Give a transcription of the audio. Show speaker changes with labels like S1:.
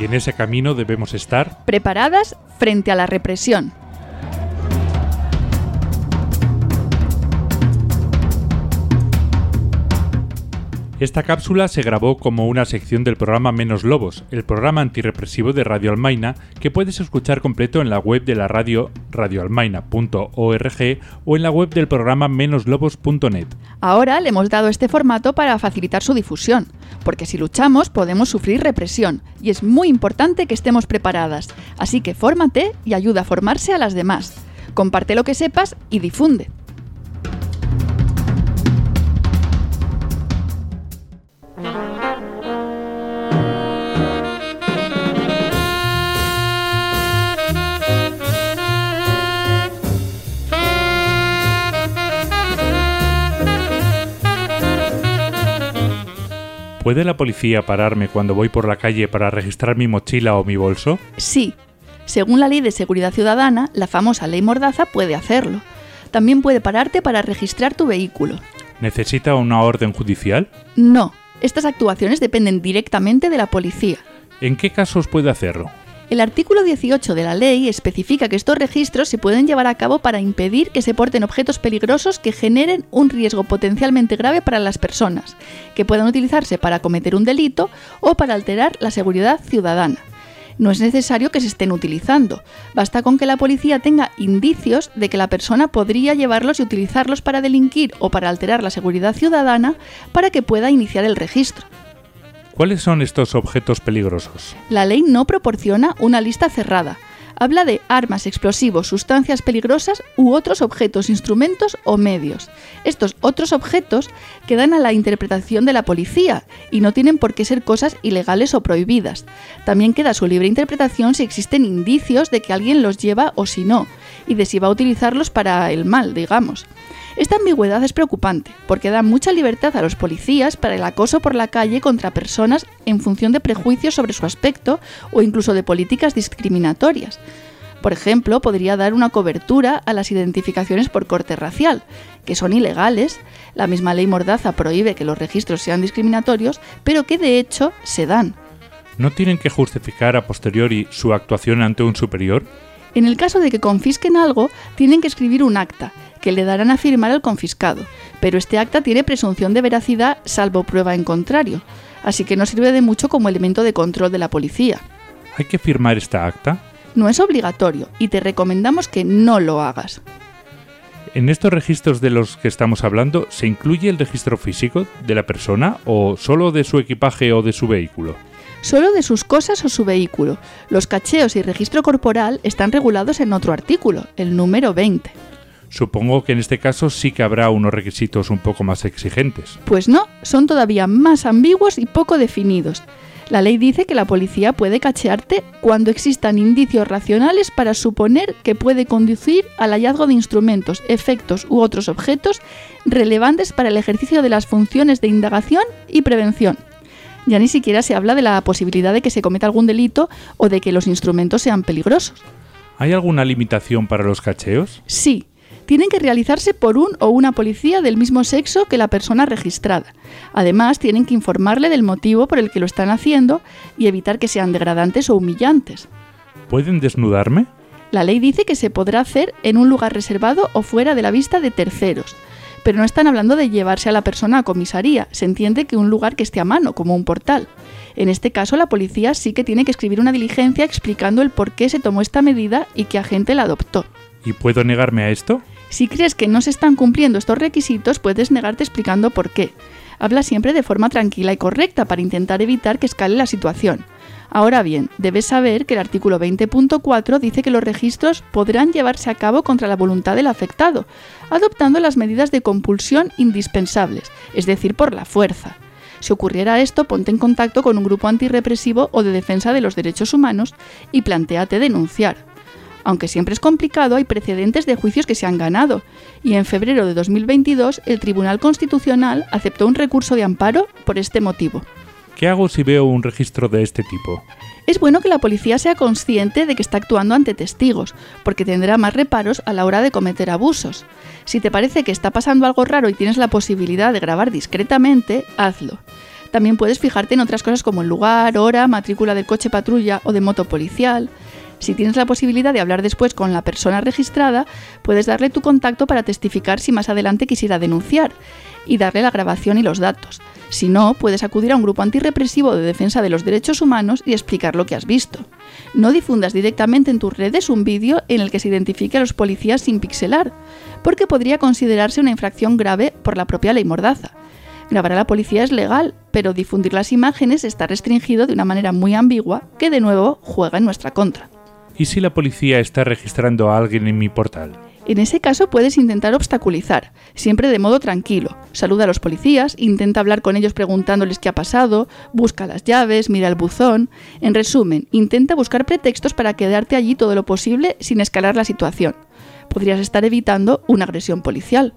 S1: En ese camino debemos estar
S2: preparadas frente a la represión.
S1: Esta cápsula se grabó como una sección del programa Menos Lobos, el programa antirrepresivo de Radio Almaina, que puedes escuchar completo en la web de la radio radioalmaina.org o en la web del programa menoslobos.net.
S2: Ahora le hemos dado este formato para facilitar su difusión, porque si luchamos podemos sufrir represión y es muy importante que estemos preparadas. Así que fórmate y ayuda a formarse a las demás. Comparte lo que sepas y difunde.
S1: ¿Puede la policía pararme cuando voy por la calle para registrar mi mochila o mi bolso?
S2: Sí. Según la Ley de Seguridad Ciudadana, la famosa Ley Mordaza puede hacerlo. También puede pararte para registrar tu vehículo.
S1: ¿Necesita una orden judicial?
S2: No. Estas actuaciones dependen directamente de la policía.
S1: ¿En qué casos puede hacerlo?
S2: El artículo 18 de la ley especifica que estos registros se pueden llevar a cabo para impedir que se porten objetos peligrosos que generen un riesgo potencialmente grave para las personas, que puedan utilizarse para cometer un delito o para alterar la seguridad ciudadana. No es necesario que se estén utilizando, basta con que la policía tenga indicios de que la persona podría llevarlos y utilizarlos para delinquir o para alterar la seguridad ciudadana para que pueda iniciar el registro.
S1: ¿Cuáles son estos objetos peligrosos?
S2: La ley no proporciona una lista cerrada. Habla de armas, explosivos, sustancias peligrosas u otros objetos, instrumentos o medios. Estos otros objetos quedan a la interpretación de la policía y no tienen por qué ser cosas ilegales o prohibidas. También queda su libre interpretación si existen indicios de que alguien los lleva o si no, y de si va a utilizarlos para el mal, digamos. Esta ambigüedad es preocupante, porque da mucha libertad a los policías para el acoso por la calle contra personas en función de prejuicios sobre su aspecto o incluso de políticas discriminatorias. Por ejemplo, podría dar una cobertura a las identificaciones por corte racial, que son ilegales. La misma ley Mordaza prohíbe que los registros sean discriminatorios, pero que de hecho se dan.
S1: ¿No tienen que justificar a posteriori su actuación ante un superior?
S2: En el caso de que confisquen algo, tienen que escribir un acta, que le darán a firmar al confiscado, pero este acta tiene presunción de veracidad salvo prueba en contrario, así que no sirve de mucho como elemento de control de la policía.
S1: ¿Hay que firmar esta acta?
S2: No es obligatorio y te recomendamos que no lo hagas.
S1: ¿En estos registros de los que estamos hablando se incluye el registro físico de la persona o solo de su equipaje o de su vehículo?
S2: Solo de sus cosas o su vehículo. Los cacheos y registro corporal están regulados en otro artículo, el número 20.
S1: Supongo que en este caso sí que habrá unos requisitos un poco más exigentes.
S2: Pues no, son todavía más ambiguos y poco definidos. La ley dice que la policía puede cachearte cuando existan indicios racionales para suponer que puede conducir al hallazgo de instrumentos, efectos u otros objetos relevantes para el ejercicio de las funciones de indagación y prevención. Ya ni siquiera se habla de la posibilidad de que se cometa algún delito o de que los instrumentos sean peligrosos.
S1: ¿Hay alguna limitación para los cacheos?
S2: Sí, tienen que realizarse por un o una policía del mismo sexo que la persona registrada. Además, tienen que informarle del motivo por el que lo están haciendo y evitar que sean degradantes o humillantes.
S1: ¿Pueden desnudarme?
S2: La ley dice que se podrá hacer en un lugar reservado o fuera de la vista de terceros. Pero no están hablando de llevarse a la persona a comisaría, se entiende que un lugar que esté a mano, como un portal. En este caso, la policía sí que tiene que escribir una diligencia explicando el por qué se tomó esta medida y qué agente la adoptó.
S1: ¿Y puedo negarme a esto?
S2: Si crees que no se están cumpliendo estos requisitos, puedes negarte explicando por qué. Habla siempre de forma tranquila y correcta para intentar evitar que escale la situación. Ahora bien, debes saber que el artículo 20.4 dice que los registros podrán llevarse a cabo contra la voluntad del afectado, adoptando las medidas de compulsión indispensables, es decir, por la fuerza. Si ocurriera esto, ponte en contacto con un grupo antirrepresivo o de defensa de los derechos humanos y planteate denunciar. Aunque siempre es complicado, hay precedentes de juicios que se han ganado, y en febrero de 2022 el Tribunal Constitucional aceptó un recurso de amparo por este motivo.
S1: ¿Qué hago si veo un registro de este tipo?
S2: Es bueno que la policía sea consciente de que está actuando ante testigos, porque tendrá más reparos a la hora de cometer abusos. Si te parece que está pasando algo raro y tienes la posibilidad de grabar discretamente, hazlo. También puedes fijarte en otras cosas como el lugar, hora, matrícula del coche patrulla o de moto policial. Si tienes la posibilidad de hablar después con la persona registrada, puedes darle tu contacto para testificar si más adelante quisiera denunciar y darle la grabación y los datos. Si no, puedes acudir a un grupo antirrepresivo de defensa de los derechos humanos y explicar lo que has visto. No difundas directamente en tus redes un vídeo en el que se identifique a los policías sin pixelar, porque podría considerarse una infracción grave por la propia ley Mordaza. Grabar a la policía es legal, pero difundir las imágenes está restringido de una manera muy ambigua que de nuevo juega en nuestra contra.
S1: ¿Y si la policía está registrando a alguien en mi portal?
S2: En ese caso puedes intentar obstaculizar, siempre de modo tranquilo. Saluda a los policías, intenta hablar con ellos preguntándoles qué ha pasado, busca las llaves, mira el buzón. En resumen, intenta buscar pretextos para quedarte allí todo lo posible sin escalar la situación. Podrías estar evitando una agresión policial.